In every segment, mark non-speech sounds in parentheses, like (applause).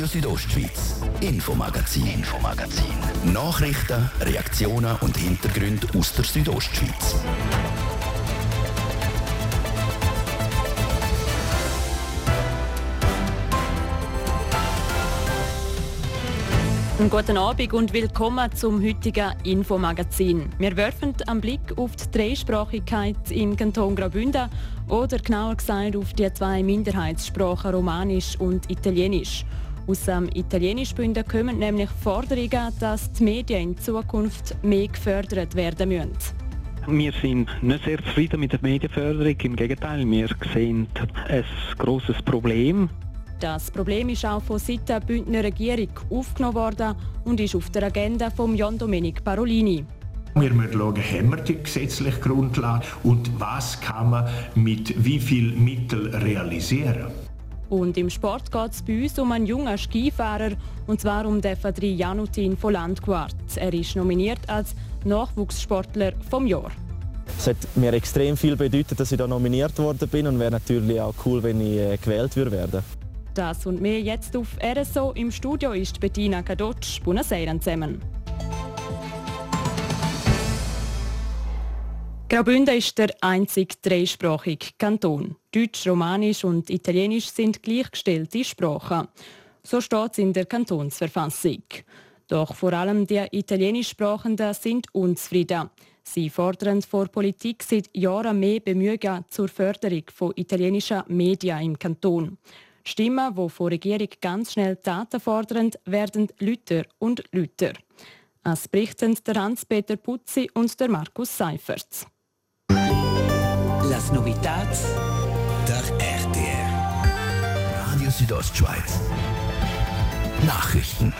Radio Südostschweiz, Infomagazin, Infomagazin. Nachrichten, Reaktionen und Hintergründe aus der Südostschweiz. Guten Abend und willkommen zum heutigen Infomagazin. Wir werfen einen Blick auf die Dreisprachigkeit im Kanton Graubünden oder genauer gesagt auf die zwei Minderheitssprachen Romanisch und Italienisch. Aus dem Italienischbünden kommen nämlich Forderungen, dass die Medien in Zukunft mehr gefördert werden müssen. Wir sind nicht sehr zufrieden mit der Medienförderung. Im Gegenteil, wir sehen ein grosses Problem. Das Problem ist auch von Seiten der Bündner Regierung aufgenommen worden und ist auf der Agenda von Jan Domenic Parolini. Wir müssen schauen, haben wir die gesetzliche Grundlage und was kann man mit wie viel Mitteln realisieren. Und im Sport geht es bei uns um einen jungen Skifahrer, und zwar um den Fadri Janutin von Landquart. Er ist nominiert als Nachwuchssportler vom Jahr. Es hat mir extrem viel bedeutet, dass ich da nominiert worden bin und wäre natürlich auch cool, wenn ich äh, gewählt würde werden. Das und mehr jetzt auf RSO. Im Studio ist Bettina Kadotsch. Buonasera zusammen. Graubünden ist der einzige dreisprachige Kanton. Deutsch, Romanisch und Italienisch sind gleichgestellte Sprachen. So steht es in der Kantonsverfassung. Doch vor allem die Italienischsprachenden sind unzufrieden. Sie fordern vor Politik seit Jahren mehr Bemühungen zur Förderung von italienischen Medien im Kanton. Stimmen, die von Regierung ganz schnell Taten fordern, werden Lüter und Lüter. Es berichten der Hans-Peter Putzi und der Markus Seifert. Las Novitats der RTR. Radio Südostschweiz. Nachrichten.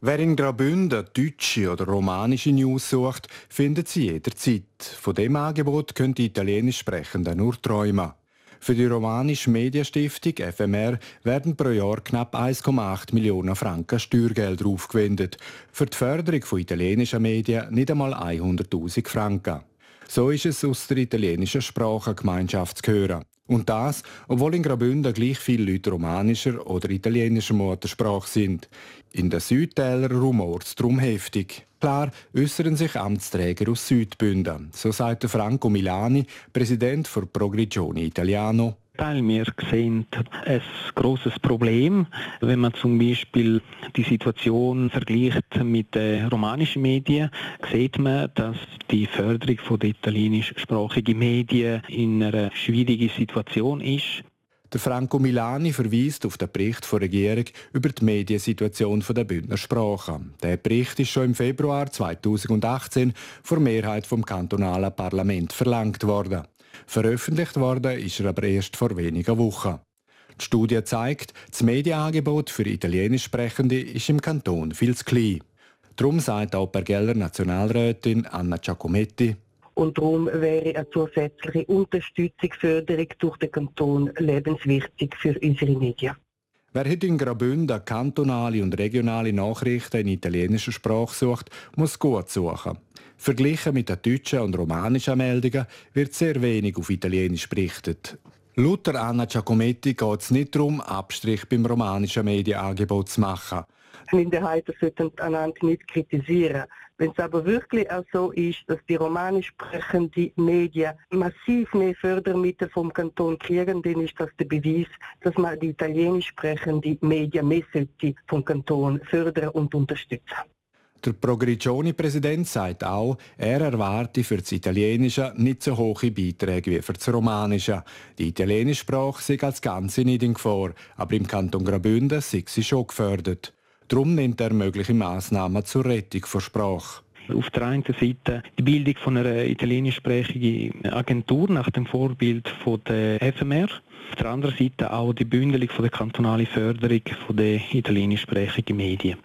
Wer in Graubünden deutsche oder romanische News sucht, findet sie jederzeit. Von dem Angebot können die Italienisch Sprechenden nur träumen. Für die romanische Medienstiftung FMR werden pro Jahr knapp 1,8 Millionen Franken Steuergelder aufgewendet. Für die Förderung von italienischen Medien nicht einmal 100.000 Franken. So ist es aus der italienischen Sprachengemeinschaft zu hören. Und das, obwohl in Graubünden gleich viele Leute romanischer oder italienischer Muttersprache sind. In den Südtälern rumort es darum heftig. Klar äußern sich Amtsträger aus Südbünden. So sagt Franco Milani, Präsident für Progrigione Italiano. Teil. Wir sehen ein großes Problem, wenn man zum Beispiel die Situation vergleicht mit den romanischen Medien, sieht man, dass die Förderung der italienischsprachigen Medien in einer schwierigen Situation ist. Der Franco Milani verweist auf den Bericht der Regierung über die Mediensituation der Bündner Sprache. Der Bericht ist schon im Februar 2018 vor Mehrheit vom kantonalen Parlament verlangt worden. Veröffentlicht worden ist er aber erst vor wenigen Wochen. Die Studie zeigt, das Medienangebot für Italienisch Sprechende ist im Kanton viel zu klein. Darum sagt auch Bergeller Nationalrätin Anna Giacometti, und darum wäre eine zusätzliche Unterstützung, Förderung durch den Kanton lebenswichtig für unsere Medien. Wer heute in Graubünden kantonale und regionale Nachrichten in italienischer Sprache sucht, muss gut suchen. Verglichen mit den deutschen und romanischen Meldungen wird sehr wenig auf Italienisch berichtet. Laut Anna Giacometti geht es nicht darum, Abstrich beim romanischen Medienangebot zu machen. Minderheiten sollten einander nicht kritisieren. Wenn es aber wirklich auch so ist, dass die romanisch sprechenden Medien massiv mehr Fördermittel vom Kanton kriegen, dann ist das der Beweis, dass man die italienisch sprechenden Medien mehr vom Kanton fördern und unterstützen. Der Progrigioni-Präsident sagt auch, er erwarte für das Italienische nicht so hohe Beiträge wie für das Romanische. Die italienische Sprache sei als Ganze nicht in Gefahr, aber im Kanton Graubünden sei sie schon gefördert. Darum nennt er mögliche Massnahmen zur Rettung der Sprache. Auf der einen Seite die Bildung von einer italienischsprachigen Agentur nach dem Vorbild von der FMR. Auf der anderen Seite auch die Bündelung von der kantonalen Förderung der italienischsprachigen Medien.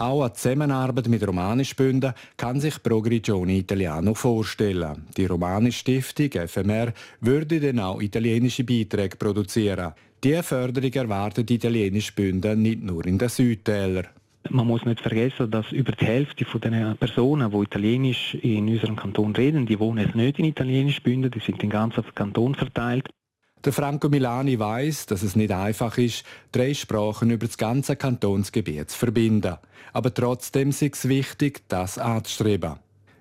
Auch eine Zusammenarbeit mit Romanischbünden kann sich Progrigione Italiano vorstellen. Die Romanische Stiftung FMR würde dann auch italienische Beiträge produzieren. Diese Förderung erwartet die italienische Bünde nicht nur in den Südtälern. Man muss nicht vergessen, dass über die Hälfte den Personen, die Italienisch in unserem Kanton reden, die wohnen nicht in italienisch Bünden, die sind den ganzen Kanton verteilt. Der Franco Milani weiß, dass es nicht einfach ist, drei Sprachen über das ganze Kantonsgebiet zu verbinden. Aber trotzdem ist es wichtig, das anzustreben.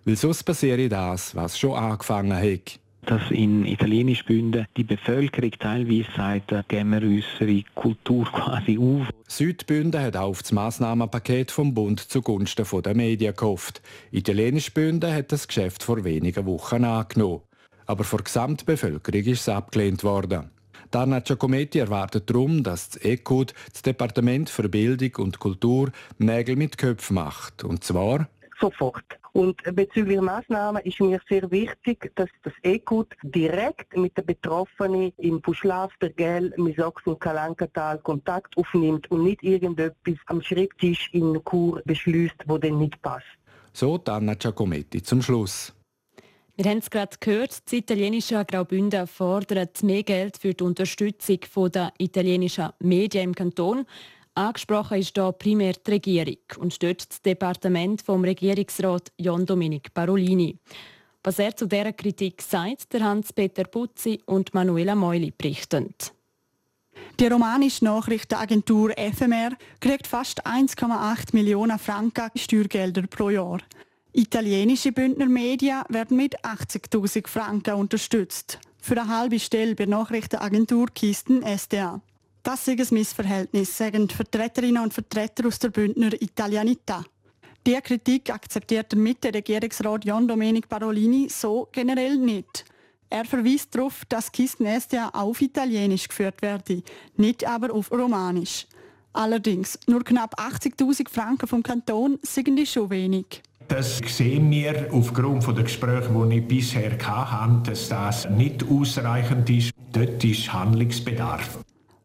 Weil sonst passiert das, was schon angefangen hat dass in italienisch Bünden die Bevölkerung teilweise sagt, geben wir unsere Kultur (laughs) quasi auf. Südbünden hat auch auf das Massnahmenpaket vom Bund zugunsten der Medien gehofft. Italienisch Bünden hat das Geschäft vor wenigen Wochen angenommen. Aber vor der Gesamtbevölkerung ist es abgelehnt worden. Darna Giacometti erwartet darum, dass das ECUD, das Departement für Bildung und Kultur, Nägel mit Köpfen macht. Und zwar sofort. Und bezüglich Maßnahmen ist mir sehr wichtig, dass das ECUT direkt mit den Betroffenen im Buschlaf, Bergell, Misox und Kalankatal Kontakt aufnimmt und nicht irgendetwas am Schreibtisch in Kur beschließt, wo dann nicht passt. So Anna Giacometti zum Schluss. Wir haben es gerade gehört, das italienische Graubünden fordert mehr Geld für die Unterstützung der italienischen Medien im Kanton. Angesprochen ist hier primär die Regierung und dort das Departement vom Regierungsrat John Dominic Parolini. Was er zu dieser Kritik sagt, der Hans-Peter Putzi und Manuela Meuli berichten. Die romanische Nachrichtenagentur FMR kriegt fast 1,8 Millionen Franken Steuergelder pro Jahr. Italienische Bündner Medien werden mit 80.000 Franken unterstützt. Für eine halbe Stelle bei Nachrichtenagentur Kisten SDA. Das ist ein Missverhältnis, sagen Vertreterinnen und Vertreter aus der Bündner Italianità. Diese Kritik akzeptiert der Mitte-Regierungsrat John Domenic Parolini so generell nicht. Er verweist darauf, dass Kisten SDA auf Italienisch geführt werde, nicht aber auf Romanisch. Allerdings, nur knapp 80.000 Franken vom Kanton sind schon wenig. Das sehen wir aufgrund der Gespräche, die ich bisher hatte, dass das nicht ausreichend ist. Dort ist Handlungsbedarf.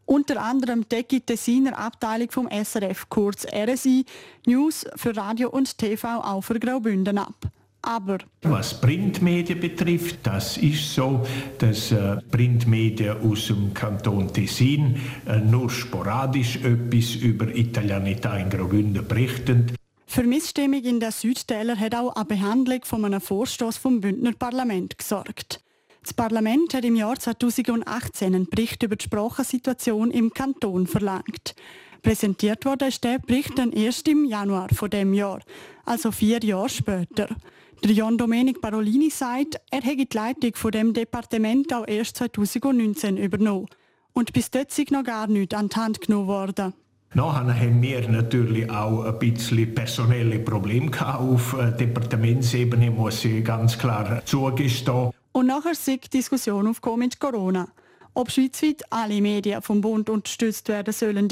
Unter anderem deckt die Tessiner Abteilung vom SRF, kurz RSI, News für Radio und TV auch für Graubünden ab. Aber was Printmedien betrifft, das ist so, dass äh, Printmedien aus dem Kanton Tessin äh, nur sporadisch etwas über Italianità in Graubünden berichten. Für Missstimmung in der Südtäler hat auch eine Behandlung von einem Vorstoß vom Bündner Parlament gesorgt. Das Parlament hat im Jahr 2018 einen Bericht über die Sprachensituation im Kanton verlangt. Präsentiert wurde ist der Bericht dann erst im Januar von dem Jahr, also vier Jahre später. Der John Domenic Parolini sagt, er hätte die Leitung von dem Departement auch erst 2019 übernommen. Und bis dort ist noch gar nichts an die Hand genommen worden. Nachher haben wir natürlich auch ein bisschen personelle Probleme auf äh, Departementsebene, muss ich ganz klar zugestehen. Und nachher sieht die Diskussion aufgekommen mit Corona. Ob schweizweit alle Medien vom Bund unterstützt werden sollen.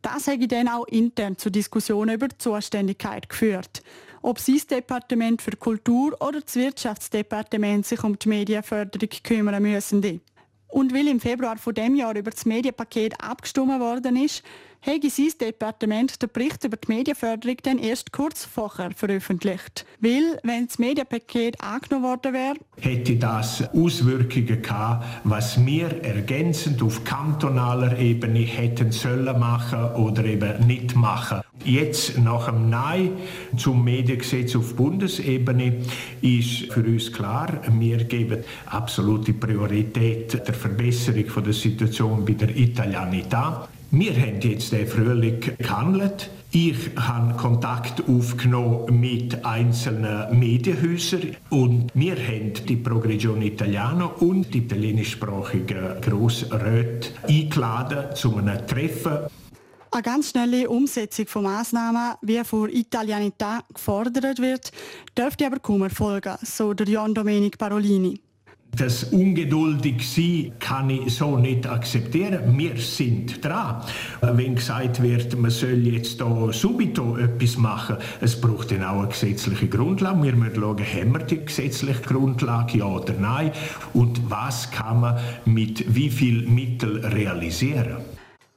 Das hätte dann auch intern zu Diskussionen über die Zuständigkeit geführt. Ob das Departement für Kultur oder das Wirtschaftsdepartement sich um die Medienförderung kümmern müssen. Und weil im Februar von dem Jahr über das Medienpaket abgestimmt worden ist, habe sein Departement den Bericht über die Medienförderung dann erst kurz vorher veröffentlicht. Weil, wenn das Medienpaket angenommen worden wäre, hätte das Auswirkungen gehabt, was wir ergänzend auf kantonaler Ebene hätten sollen machen oder eben nicht machen. Jetzt nach dem Nein zum Mediengesetz auf Bundesebene ist für uns klar, wir geben absolute Priorität der Verbesserung der Situation bei der Italianità. Wir haben jetzt den Frühling gehandelt. Ich habe Kontakt aufgenommen mit einzelnen Medienhäusern und wir haben die Progressione Italiano und die italienischsprachigen Grossräte eingeladen zu einem Treffen. Eine ganz schnelle Umsetzung von Massnahmen, wie vor Italianità gefordert wird, dürfte aber kaum erfolgen, so der John Domenic Parolini. Das ungeduldig sein kann ich so nicht akzeptieren. Wir sind dran. Wenn gesagt wird, man soll jetzt da subito etwas machen, es braucht dann auch eine gesetzliche Grundlage. Wir müssen schauen, haben wir die gesetzliche Grundlage, ja oder nein? Und was kann man mit wie viel Mitteln realisieren?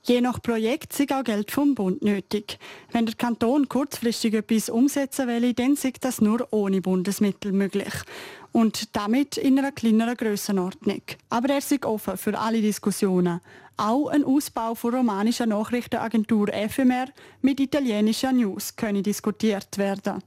Je nach Projekt ist auch Geld vom Bund nötig. Wenn der Kanton kurzfristig etwas umsetzen will, dann ist das nur ohne Bundesmittel möglich. Und damit in einer kleineren Grössenordnung. Aber er ist offen für alle Diskussionen. Auch ein Ausbau von romanischer Nachrichtenagentur FMR mit italienischer News könne diskutiert werden.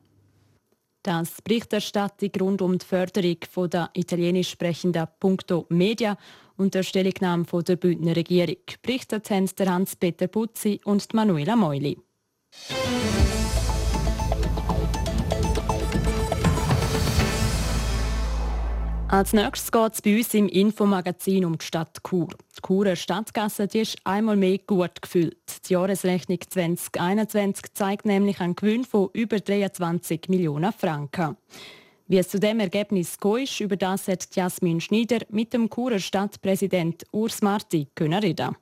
Das Berichterstattung rund um die Förderung der italienisch sprechenden Punkto Media und der Stellungnahme der Bündner Regierung. Berichtet der Hans-Peter Putzi und Manuela Meuli. Als nächstes geht es bei uns im Infomagazin um die Stadt Chur. Die Churer Stadtgasse die ist einmal mehr gut gefüllt. Die Jahresrechnung 2021 zeigt nämlich einen Gewinn von über 23 Millionen Franken. Wie es zu dem Ergebnis ist, über das hat Jasmin Schneider mit dem Churer Stadtpräsident Urs Marti können reden.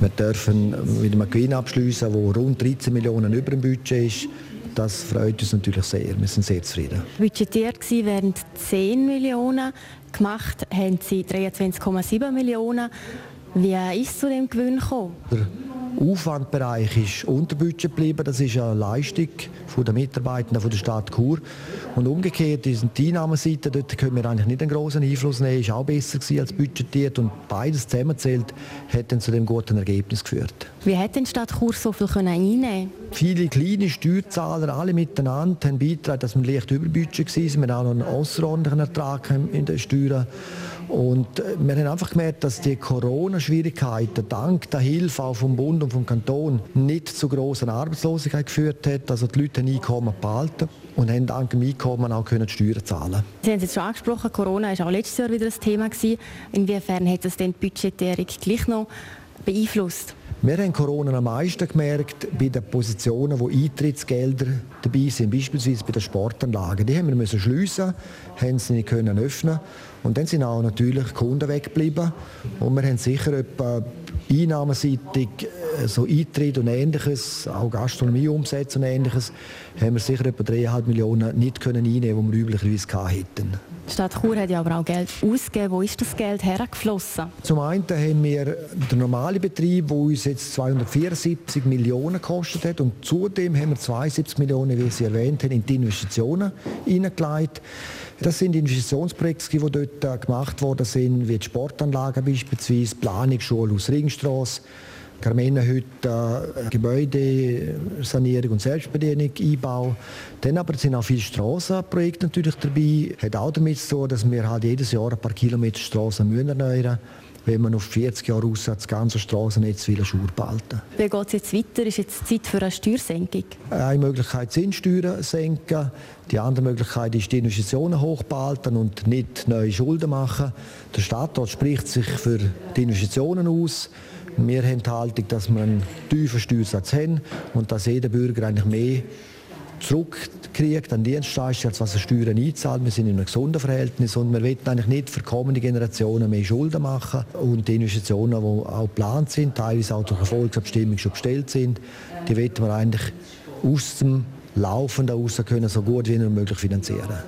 Wir dürfen mit einem Gewinn abschließen, der rund 13 Millionen über dem Budget ist. Das freut uns natürlich sehr. Wir sind sehr zufrieden. Budgetiert wären 10 Millionen. Gemacht haben sie 23,7 Millionen. Wie ist es zu dem Gewinn gekommen? Aufwandbereich ist unter Budget geblieben. Das ist eine Leistung der Mitarbeitenden der Stadt Chur. Und umgekehrt ist die Einnahmeseite, dort können wir eigentlich nicht einen großen Einfluss nehmen, ist auch besser als budgetiert. Und beides zusammenzählt hat dann zu dem guten Ergebnis geführt. Wie hat denn die Stadt Chur so viel einnehmen Viele kleine Steuerzahler, alle miteinander, haben beigetragen, dass wir leicht über Budget waren. Wir haben auch noch einen außerordentlichen Ertrag in den Steuern. Und äh, wir haben einfach gemerkt, dass die Corona-Schwierigkeiten dank der Hilfe auch vom Bund und vom Kanton nicht zu großen Arbeitslosigkeit geführt hat. Also die Leute haben Einkommen behalten und haben dank dem Einkommen auch können Steuern zahlen. Sie haben es jetzt schon angesprochen, Corona war auch letztes Jahr wieder ein Thema gewesen. Inwiefern hat das denn die Budgetierung gleich noch beeinflusst? Wir haben Corona am meisten gemerkt bei den Positionen, wo Eintrittsgelder dabei sind, beispielsweise bei den Sportanlagen. Die haben wir müssen schliessen, haben sie nicht können öffnen und dann sind auch natürlich Kunden weggeblieben und wir haben sicher etwa einnahmenseitig äh, so Eintritt und Ähnliches, auch Gastronomieumsätze und Ähnliches, haben wir sicher etwa 3,5 Millionen nicht können einnehmen, die wir üblicherweise hätten. Die Stadt Chur hat ja aber auch Geld ausgegeben. Wo ist das Geld hergeflossen? Zum einen haben wir den normalen Betrieb, der uns jetzt 274 Millionen gekostet hat. Und zudem haben wir 72 Millionen, wie Sie erwähnt haben, in die Investitionen hineingelegt. Das sind Investitionsprojekte, die dort gemacht worden sind, wie die Sportanlagen beispielsweise, Planungsschule aus Ringstrasse, Carmenenhütte, äh, Gebäudesanierung und Selbstbedienung, Einbau. Dann aber sind auch viele Strassenprojekte natürlich dabei. Hat auch damit zu tun, dass wir halt jedes Jahr ein paar Kilometer Straßen erneuern müssen wenn man auf 40 Jahre raus das ganze Straßennetz will Schuhe behalten Wie geht es jetzt weiter? Ist jetzt Zeit für eine Steuersenkung? Eine Möglichkeit sind Steuern senken. Die andere Möglichkeit ist, die Investitionen hochbehalten und nicht neue Schulden machen. Der Stadtrat spricht sich für die Investitionen aus. Wir haben die Haltung, dass wir einen tiefen Steuersatz haben und dass jeder Bürger eigentlich mehr zurückkriegt an Dienstleistungen, als was er Steuern einzahlt. Wir sind in einem gesunden Verhältnis und wir wollen eigentlich nicht für kommende Generationen mehr Schulden machen und die Investitionen, die auch geplant sind, teilweise auch durch Erfolgsabstimmung schon gestellt sind, die wollen wir eigentlich aus dem Laufenden raus können, so gut wie möglich finanzieren.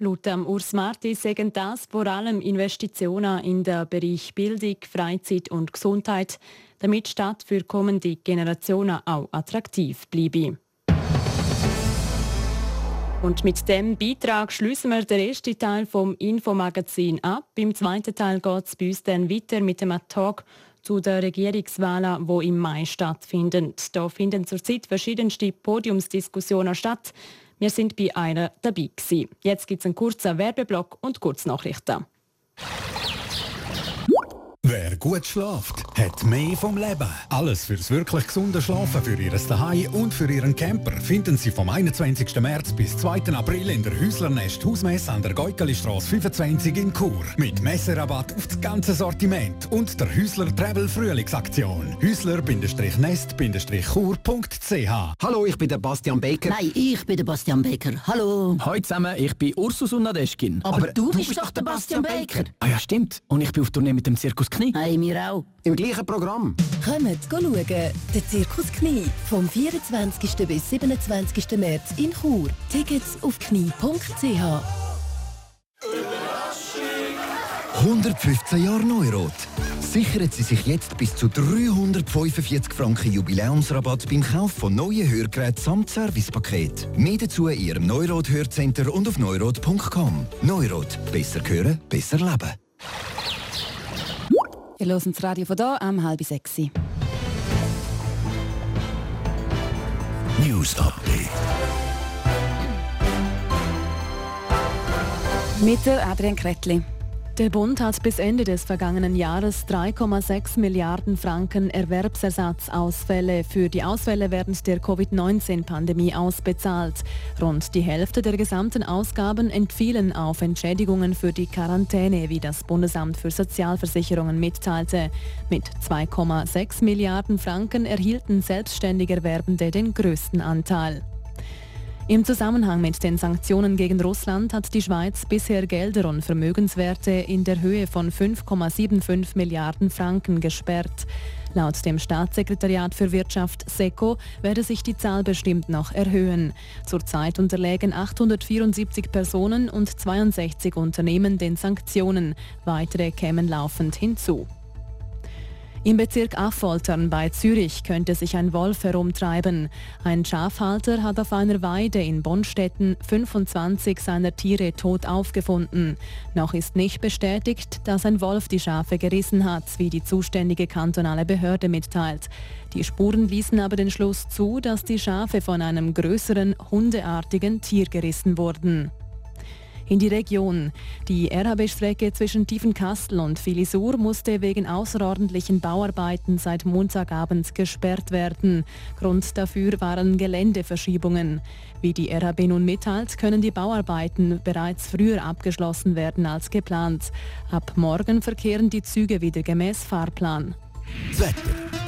Laut Urs Marti sagen das vor allem Investitionen in den Bereich Bildung, Freizeit und Gesundheit, damit die Stadt für kommende Generationen auch attraktiv bleibe. Und mit dem Beitrag schließen wir den ersten Teil vom Infomagazin ab. Im zweiten Teil geht es bei uns dann weiter mit dem Talk zu den Regierungswahlen, die im Mai stattfinden. Da finden zurzeit verschiedenste Podiumsdiskussionen statt. Wir sind bei einer dabei gewesen. Jetzt gibt es einen kurzen Werbeblock und Kurznachrichten. Wer gut schlaft, hat mehr vom Leben. Alles fürs wirklich gesunde Schlafen für Ihr Zuhause und für Ihren Camper finden Sie vom 21. März bis 2. April in der Häuslernest Hausmesse an der Geukelistrasse 25 in Chur. Mit Messerabatt auf das ganze Sortiment und der Häusler Travel Frühlingsaktion. Häusler-nest-chur.ch Hallo, ich bin der Bastian Becker. Nein, ich bin der Bastian Becker. Hallo. Hallo zusammen, ich bin Ursus und Nadeschkin. Aber, Aber du, du, bist doch der Bastian Baker. Ah ja, stimmt. Und ich bin auf Tournee mit dem Zirkus Knie. Hey, mir auch. Im gleichen Programm. Kommt schauen. Der Zirkus Knie. Vom 24. bis 27. März in Chur. Tickets auf knie.ch. 115 Jahre Neurot. Sichern Sie sich jetzt bis zu 345 Franken Jubiläumsrabatt beim Kauf von neuen Hörgeräten samt Servicepaket. Mehr dazu in Ihrem Neurot Hörcenter und auf neurot.com. Neurot. Besser hören, besser leben. Ihr hört das Radio von hier am halb sechs. News Update. Mit der Adrian Kretli. Der Bund hat bis Ende des vergangenen Jahres 3,6 Milliarden Franken Erwerbsersatzausfälle für die Ausfälle während der Covid-19-Pandemie ausbezahlt. Rund die Hälfte der gesamten Ausgaben entfielen auf Entschädigungen für die Quarantäne, wie das Bundesamt für Sozialversicherungen mitteilte. Mit 2,6 Milliarden Franken erhielten selbstständig Erwerbende den größten Anteil. Im Zusammenhang mit den Sanktionen gegen Russland hat die Schweiz bisher Gelder und Vermögenswerte in der Höhe von 5,75 Milliarden Franken gesperrt. Laut dem Staatssekretariat für Wirtschaft SECO werde sich die Zahl bestimmt noch erhöhen. Zurzeit unterlägen 874 Personen und 62 Unternehmen den Sanktionen. Weitere kämen laufend hinzu. Im Bezirk Affoltern bei Zürich könnte sich ein Wolf herumtreiben. Ein Schafhalter hat auf einer Weide in Bonstetten 25 seiner Tiere tot aufgefunden. Noch ist nicht bestätigt, dass ein Wolf die Schafe gerissen hat, wie die zuständige kantonale Behörde mitteilt. Die Spuren ließen aber den Schluss zu, dass die Schafe von einem größeren, hundeartigen Tier gerissen wurden in die Region. Die RHB-Strecke zwischen Tiefenkastel und Filisur musste wegen außerordentlichen Bauarbeiten seit Montagabend gesperrt werden. Grund dafür waren Geländeverschiebungen. Wie die RHB nun mitteilt, können die Bauarbeiten bereits früher abgeschlossen werden als geplant. Ab morgen verkehren die Züge wieder gemäß Fahrplan. Wetter.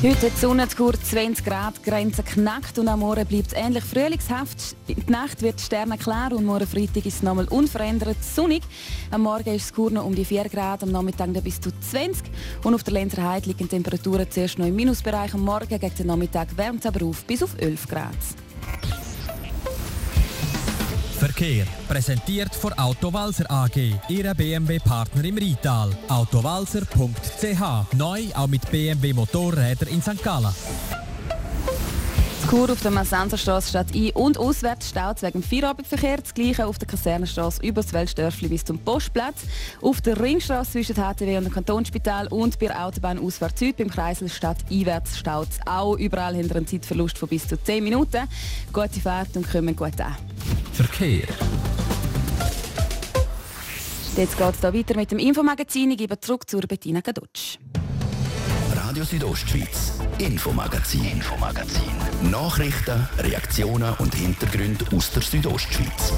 Heute hat die Sonne kurz 20 Grad, Grenze knackt und am Morgen bleibt es ähnlich frühlingshaft. Die Nacht wird klar und morgen Freitag ist es nochmal unverändert sonnig. Am Morgen ist es noch um die 4 Grad, am Nachmittag bis zu 20 und auf der Lenzer Heide liegen Temperaturen zuerst noch im Minusbereich. Am Morgen gegen den Nachmittag wärmt es aber auf bis auf 11 Grad. Verkehr. Präsentiert von Autowalzer AG, Ihre BMW-Partner im Rital. Autowalzer.ch. Neu auch mit BMW Motorräder in St. Gallen. Kur auf der Massenserstraße statt ein- und auswärts staut wegen dem Feierabendverkehr. Das gleiche auf der Kasernenstraße über das Weltstörfli bis zum Postplatz. Auf der Ringstraße zwischen HTW und dem Kantonsspital und bei der Autobahnausfahrt Süd beim Kreisel statt einwärts staut auch überall hinter einem Zeitverlust von bis zu 10 Minuten. Gute Fahrt und kommen gut an. Verkehr. Jetzt geht es weiter mit dem Infomagazin. Ich gebe zurück zur Bettina Gadutsch. Radio Südostschweiz, Infomagazin, Infomagazin. Nachrichten, Reaktionen und Hintergründe aus der Südostschweiz.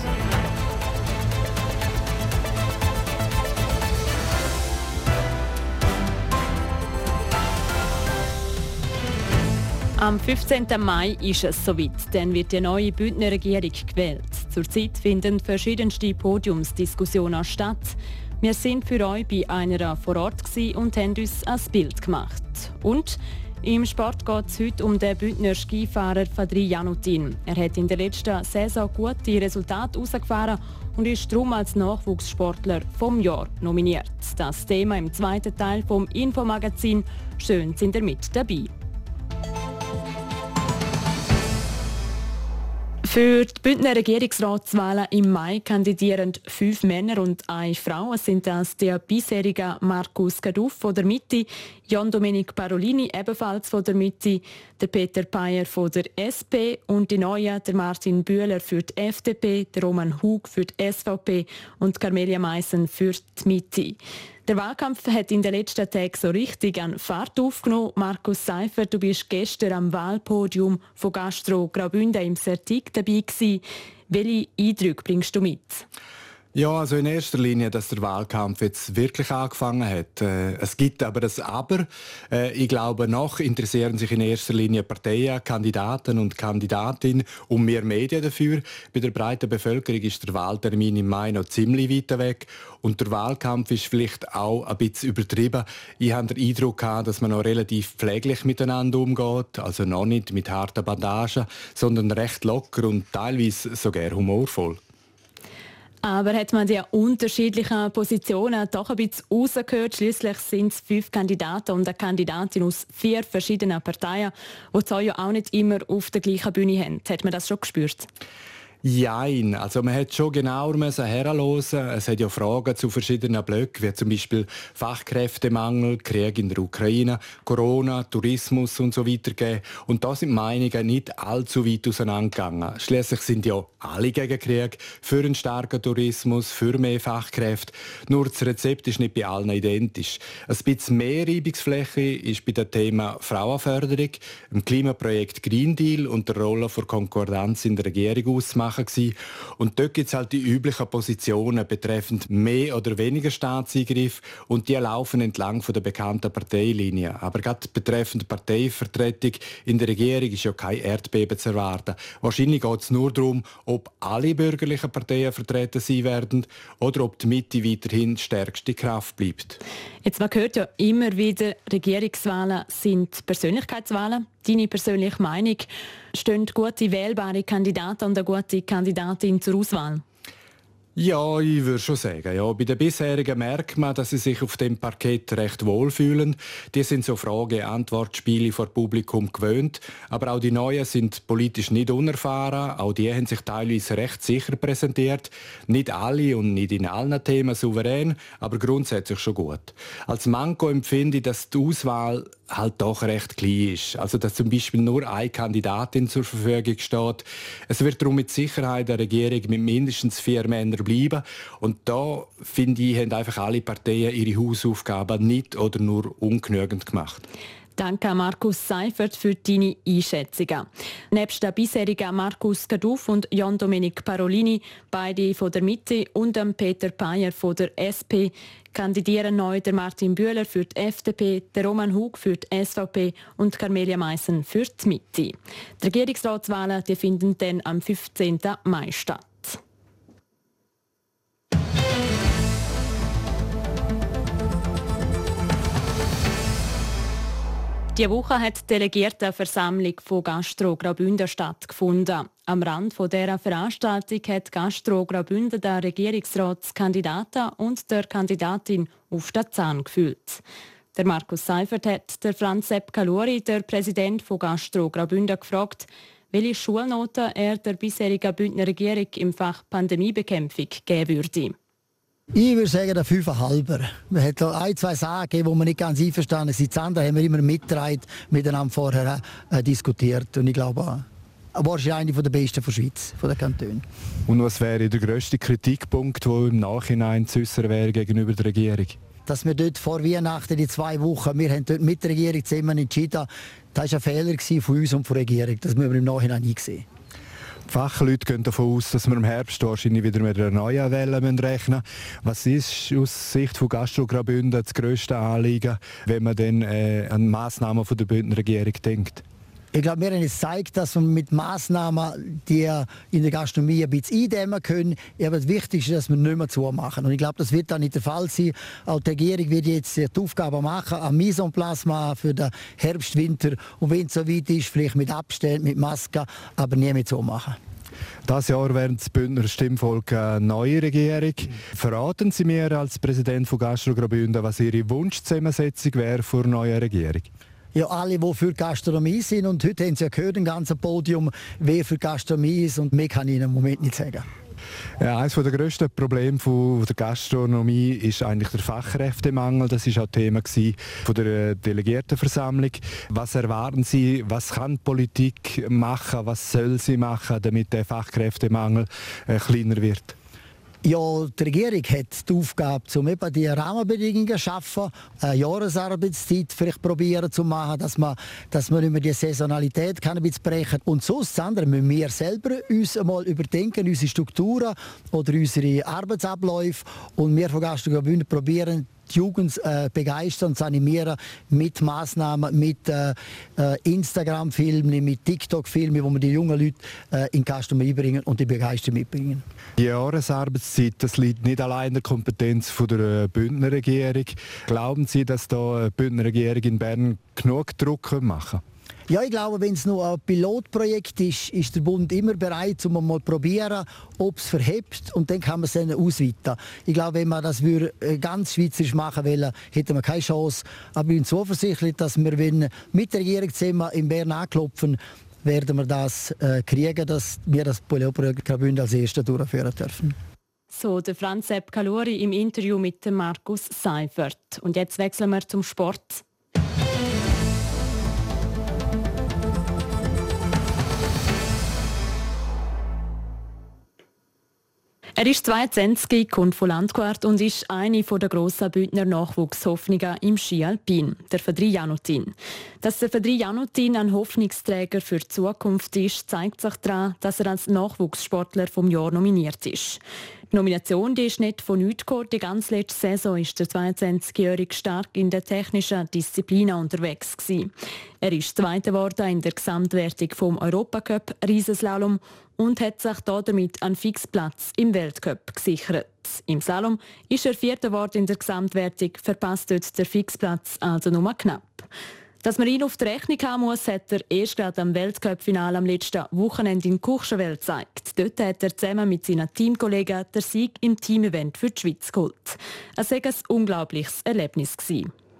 Am 15. Mai ist es soweit, dann wird die neue Bündner Regierung gewählt. Zurzeit finden verschiedenste Podiumsdiskussionen statt. Wir sind für euch bei einer vor Ort und haben uns ein Bild gemacht. Und im Sport geht es heute um den Bündner Skifahrer Fadri Janutin. Er hat in der letzten Saison gute Resultate herausgefahren und ist darum als Nachwuchssportler vom Jahr nominiert. Das Thema im zweiten Teil vom Infomagazin. Schön sind ihr mit dabei. Für die Bündner Regierungsratswahlen im Mai kandidieren fünf Männer und eine Frau. Es sind das der bisherige Markus Gaduff von der Mitte, Jan Domenic Parolini ebenfalls von der Mitte, der Peter Payer von der SP und die Neue, der Martin Bühler für die FDP, der Roman Hug für die SVP und Carmelia Meissen für die Mitte. Der Wahlkampf hat in den letzten Tagen so richtig an Fahrt aufgenommen. Markus Seifer, du bist gestern am Wahlpodium von Gastro Graubünden im Sertig dabei gewesen. Welche Eindrücke bringst du mit? Ja, also in erster Linie, dass der Wahlkampf jetzt wirklich angefangen hat. Äh, es gibt aber das Aber. Äh, ich glaube, noch interessieren sich in erster Linie Parteien, Kandidaten und Kandidatinnen um mehr Medien dafür. Bei der breiten Bevölkerung ist der Wahltermin im Mai noch ziemlich weit weg und der Wahlkampf ist vielleicht auch ein bisschen übertrieben. Ich habe den Eindruck gehabt, dass man noch relativ pfleglich miteinander umgeht, also noch nicht mit harten Bandagen, sondern recht locker und teilweise sogar humorvoll. Aber hat man die unterschiedlichen Positionen doch ein bisschen rausgehört? Schließlich sind es fünf Kandidaten und eine Kandidatin aus vier verschiedenen Parteien, die zwar ja auch nicht immer auf der gleichen Bühne haben. Hat man das schon gespürt? Jein. Also man hätte schon genauer herlosen. Es hat ja Fragen zu verschiedenen Blöcken, wie zum Beispiel Fachkräftemangel, Krieg in der Ukraine, Corona, Tourismus und so weiter gegeben. Und da sind Meinungen nicht allzu weit auseinandergegangen. Schließlich sind ja alle gegen Krieg, für einen starken Tourismus, für mehr Fachkräfte. Nur das Rezept ist nicht bei allen identisch. Ein bisschen mehr Reibungsfläche ist bei dem Thema Frauenförderung, dem Klimaprojekt Green Deal und der Rolle der Konkordanz in der Regierung ausmachen machen. Gewesen. Und dort gibt es halt die üblichen Positionen betreffend mehr oder weniger Staatseingriff und die laufen entlang von der bekannten Parteilinie. Aber gerade betreffend Parteivertretung in der Regierung ist ja kein Erdbeben zu erwarten. Wahrscheinlich geht es nur darum, ob alle bürgerlichen Parteien vertreten sein werden oder ob die Mitte weiterhin stärkste Kraft bleibt. Jetzt, man hört ja immer wieder, Regierungswahlen sind Persönlichkeitswahlen. Deine persönliche Meinung, stehen gute wählbare Kandidaten und eine gute Kandidatin zur Auswahl? Ja, ich würde schon sagen. Ja, bei den bisherigen merkt man, dass sie sich auf dem Parkett recht wohlfühlen. Die sind so Frage-Antwort-Spiele vor Publikum gewöhnt. Aber auch die Neuen sind politisch nicht unerfahren. Auch die haben sich teilweise recht sicher präsentiert. Nicht alle und nicht in allen Themen souverän, aber grundsätzlich schon gut. Als Manko empfinde ich, dass die Auswahl halt doch recht klein ist. Also dass zum Beispiel nur eine Kandidatin zur Verfügung steht. Es wird darum mit Sicherheit eine Regierung mit mindestens vier Männern bleiben. Und da finde ich, haben einfach alle Parteien ihre Hausaufgaben nicht oder nur ungenügend gemacht. Danke Markus Seifert für deine Einschätzungen. Nebst der bisherigen Markus Gaduff und Jan Domenic Parolini, beide von der Mitte, und Peter Payer von der SP, kandidieren neu der Martin Bühler für die FDP, der Roman Hug für die SVP und Carmelia Meissen für die Mitte. Die Regierungsratswahlen die finden dann am 15. Mai statt. Die Woche hat die Delegiertenversammlung von Gastro Graubünden stattgefunden. Am Rand dieser Veranstaltung hat Gastro Graubünden den Regierungsratskandidaten und der Kandidatin auf den Zahn gefühlt. Der Markus Seifert hat der Franz Sepp Kalori, der Präsident von Gastro Graubünden, gefragt, welche Schulnoten er der bisherigen Bündner Regierung im Fach Pandemiebekämpfung geben würde. Ich würde sagen, der 5,5er. Man hat ein, zwei Sachen gegeben, wo wir nicht ganz einverstanden sind. Das andere haben wir immer mitgetragen, miteinander vorher äh, diskutiert. Und ich glaube, wahrscheinlich einer der besten der Schweiz, von den Kantonen. Und was wäre der grösste Kritikpunkt, der im Nachhinein zu äußern wäre gegenüber der Regierung? Dass wir dort vor Weihnachten, die zwei Wochen, wir haben dort mit der Regierung zusammen entschieden, das war ein Fehler von uns und von der Regierung. Das müssen wir im Nachhinein eingesehen. Fachleute gehen davon aus, dass wir im Herbst wahrscheinlich wieder mit einer neuen Welle rechnen müssen. Was ist aus Sicht von Gastro Graubünden das grösste Anliegen, wenn man dann äh, an Massnahmen von der Bündner Regierung denkt? Ich glaube, wir haben jetzt gezeigt, dass wir mit Massnahmen, die in der Gastronomie ein bisschen eindämmen können, aber das Wichtigste ist, dass wir nicht mehr zumachen. Und ich glaube, das wird dann nicht der Fall sein. Auch die Regierung wird jetzt die Aufgabe machen, ein Mise en place für den Herbst, Winter. Und wenn es so weit ist, vielleicht mit Abstand, mit Masken, aber nie mehr zumachen. Das Jahr während das Bündner Stimmvolk eine neue Regierung. Verraten Sie mir als Präsident von Gastro Graubünden, was Ihre Wunschzusammensetzung wäre für eine neue Regierung? Ja, alle, die für Gastronomie sind. Und heute haben Sie ja gehört, ein ganzes Podium, wer für Gastronomie ist. Und mehr kann ich im Moment nicht sagen. Ja, eines der grössten Probleme der Gastronomie ist eigentlich der Fachkräftemangel. Das ist auch Thema von der äh, Delegiertenversammlung. Was erwarten Sie, was kann Politik machen, was soll sie machen, damit der Fachkräftemangel äh, kleiner wird? Ja, die Regierung hat die Aufgabe, um eben die Rahmenbedingungen zu schaffen, eine Jahresarbeitszeit vielleicht probieren zu machen, dass man, dass man über die Saisonalität kann ein bisschen brechen Und sonst das andere müssen wir selber uns einmal überdenken, unsere Strukturen oder unsere Arbeitsabläufe. Und wir von Gastronomie probieren, die Jugend äh, begeistern, zu animieren mit Maßnahmen, mit äh, äh, Instagram-Filmen, mit TikTok-Filmen, wo wir die jungen Leute äh, in Custom einbringen und die Begeisterung mitbringen. Die Jahresarbeitszeit, das liegt nicht allein in der Kompetenz von der äh, Bündner Regierung. Glauben Sie, dass da die Bündner Regierung in Bern genug Druck machen kann? Ja, ich glaube, wenn es nur ein Pilotprojekt ist, ist der Bund immer bereit, um mal probieren, ob es verhebt und dann kann man es dann ausweiten. Ich glaube, wenn man das äh, ganz schweizerisch machen wollen, hätten wir keine Chance. Aber ich bin zuversichtlich, dass wir, wenn mit der Regierung zusammen in Bern anklopfen, werden wir das äh, kriegen, dass wir das Leopold Graubünden als Erster durchführen dürfen. So der Franz Sepp Kalori im Interview mit Markus Seifert. Und jetzt wechseln wir zum Sport. Er ist 22, kommt von Landquart und ist eine der grossen Bündner Nachwuchshoffnungen im Ski Alpin, der Fadri Janutin. Dass der Fadri Janutin ein Hoffnungsträger für die Zukunft ist, zeigt sich daran, dass er als Nachwuchssportler vom Jahr nominiert ist. Die Nomination die ist nicht von nichts gekommen. Die ganze letzte Saison ist der 22-Jährige stark in der technischen Disziplin unterwegs gewesen. Er ist Zweiter geworden in der Gesamtwertung vom Europacup Riesenslalom und hat sich damit einen Fixplatz im Weltcup gesichert. Im Slalom ist er Vierter geworden in der Gesamtwertung, verpasst dort der Fixplatz also nur knapp. Dass man ihn auf die Rechnung haben muss, hat er erst gerade am Weltcup-Finale am letzten Wochenende in Kuchschenwelt gezeigt. Dort hat er zusammen mit seinen Teamkollegen den Sieg im Team-Event für die Schweiz geholt. Es war ein unglaubliches Erlebnis.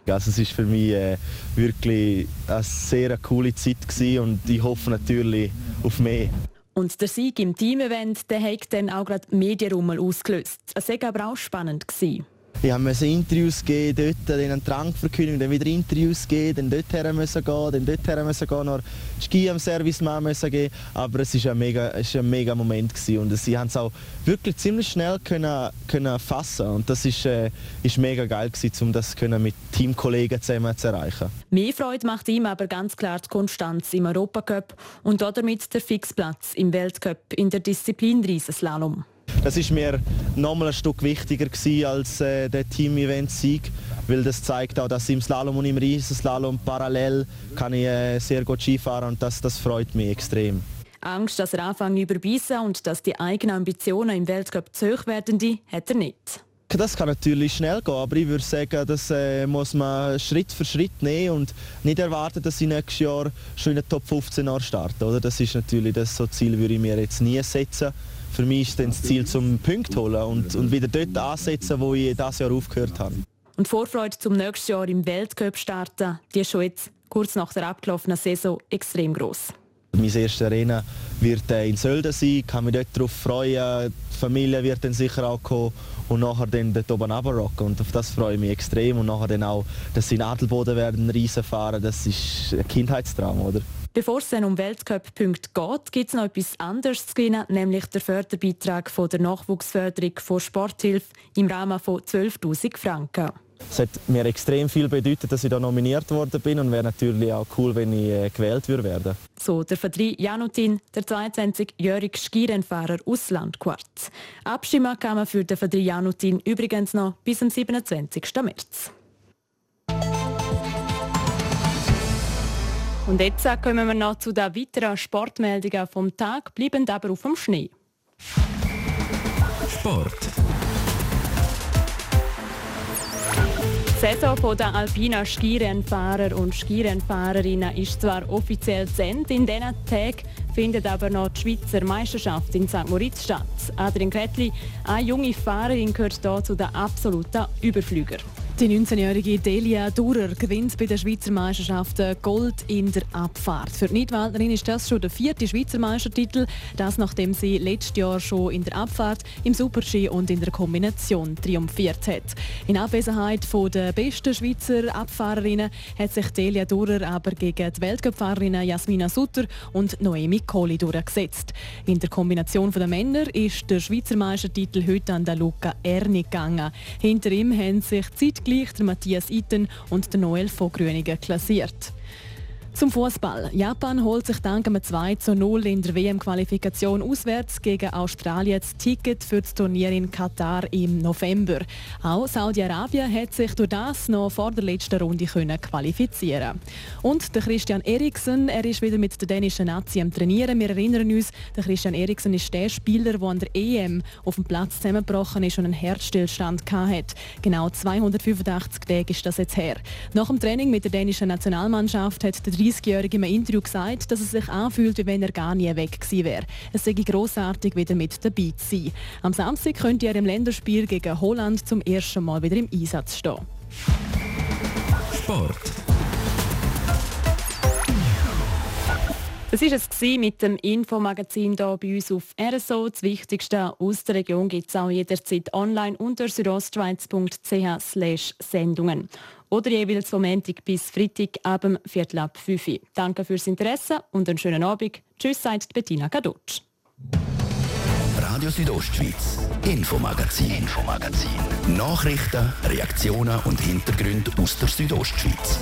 Also es war für mich äh, wirklich eine sehr coole Zeit und ich hoffe natürlich auf mehr. Und der Sieg im Team-Event hat dann auch gerade Medienrummel ausgelöst. Es war aber auch spannend. Gewesen. Ich musste Interviews geben, dort einen Trank verkündigen, dann wieder Interviews geben, dann dorthin müssen gehen, dann dorthin müssen gehen, noch Ski am Servicemann müssen geben. Aber es war ein mega, es ein mega Moment gewesen. und sie haben es auch wirklich ziemlich schnell können, können fassen und das ist, äh, ist mega geil gewesen, um das können mit Teamkollegen zusammen zu erreichen. Mehr Freude macht ihm aber ganz klar die Konstanz im Europacup und damit der Fixplatz im Weltcup in der Disziplin Riesenslalom. Das ist mir nochmal ein Stück wichtiger als äh, der Team-Event-Sieg, weil das zeigt auch, dass im Slalom und im Riesenslalom parallel kann ich äh, sehr gut Skifahren und das, das freut mich extrem. Angst, dass er anfangen überbissen und dass die eigenen Ambitionen im Weltcup zu hoch werden, die hat er nicht. Das kann natürlich schnell gehen, aber ich würde sagen, das äh, muss man Schritt für Schritt nehmen und nicht erwarten, dass ich nächstes Jahr schon in den Top 15 starte. Oder? Das ist natürlich das so Ziel, würde ich mir jetzt nie setzen für mich ist dann das Ziel, zum Punkt holen und, und wieder dort ansetzen, wo ich das Jahr aufgehört habe. Und Vorfreude zum nächsten Jahr im Weltcup starten, die ist schon jetzt kurz nach der abgelaufenen Saison extrem groß. Mein erstes Rennen wird in Sölden sein, ich kann mich dort darauf freuen. Die Familie wird dann sicher auch kommen und nachher dann dort oben runterrocken. Und auf das freue ich mich extrem. Und nachher dann auch, dass sie in Adelboden werden Riesen fahren, das ist ein Kindheitstraum, oder? Bevor es dann um Weltcup-Punkte geht, gibt es noch etwas anderes zu gewinnen, nämlich der Förderbeitrag von der Nachwuchsförderung von Sporthilfe im Rahmen von 12'000 Franken. Es hat mir extrem viel bedeutet, dass ich da nominiert worden bin und wäre natürlich auch cool, wenn ich äh, gewählt würde werden. So der Verdri Janutin, der 22-jährige Skirennfahrer aus Landquart. Abstimmen kann man für den Verdri Janutin übrigens noch bis zum 27. März. Und jetzt kommen wir noch zu den weiteren Sportmeldungen vom Tag, bleiben aber auf dem Schnee. Sport. Die Saison der alpinen Skirennfahrer und Skirennfahrerinnen ist zwar offiziell zu Ende. In diesen Tagen findet aber noch die Schweizer Meisterschaft in St. Moritz statt. Adrian Kretli, eine junge Fahrerin, gehört hier zu den absoluten Überflügern. Die 19-jährige Delia Durer gewinnt bei den Schweizer Meisterschaften Gold in der Abfahrt. Für die Nidwaldnerin ist das schon der vierte Schweizer Meistertitel, das nachdem sie letztes Jahr schon in der Abfahrt, im Superski und in der Kombination triumphiert hat. In Abwesenheit der besten Schweizer Abfahrerinnen hat sich Delia Durer aber gegen die Weltcup-Fahrerinnen Jasmina Sutter und Noemi Kohli durchgesetzt. In der Kombination der Männer ist der Schweizer Meistertitel heute an Luca Erni gegangen. Hinter ihm haben sich zeitgleich gleich der Matthias Itten und der Noel von Gröningen klassiert. Zum Fußball. Japan holt sich dank einem 2 zu 0 in der WM-Qualifikation auswärts gegen Australien das Ticket für das Turnier in Katar im November. Auch Saudi-Arabien hat sich durch das noch vor der letzten Runde können qualifizieren Und der Christian Eriksen, er ist wieder mit der dänischen Nazi am Trainieren. Wir erinnern uns, der Christian Eriksen ist der Spieler, der an der EM auf dem Platz zusammengebrochen ist und einen Herzstillstand hatte. Genau 285 Tage ist das jetzt her. Nach dem Training mit der dänischen Nationalmannschaft hat der 30-Jährige im Interview gesagt, dass es sich anfühlt, wie wenn er gar nie weg gewesen wäre. Es sei grossartig, wieder mit dabei zu sein. Am Samstag könnte er im Länderspiel gegen Holland zum ersten Mal wieder im Einsatz stehen. Sport. Das war es mit dem Infomagazin hier bei uns auf RSO. Das Wichtigste aus der Region gibt es auch jederzeit online unter südostschweiz.ch Sendungen. Oder jeweils vom Montag bis Freitag ab dem Viertel ab 5 Uhr. Danke fürs Interesse und einen schönen Abend. Tschüss, sagt Bettina Kadutsch. Radio Südostschweiz, Infomagazin, Infomagazin. Nachrichten, Reaktionen und Hintergründe aus der Südostschweiz.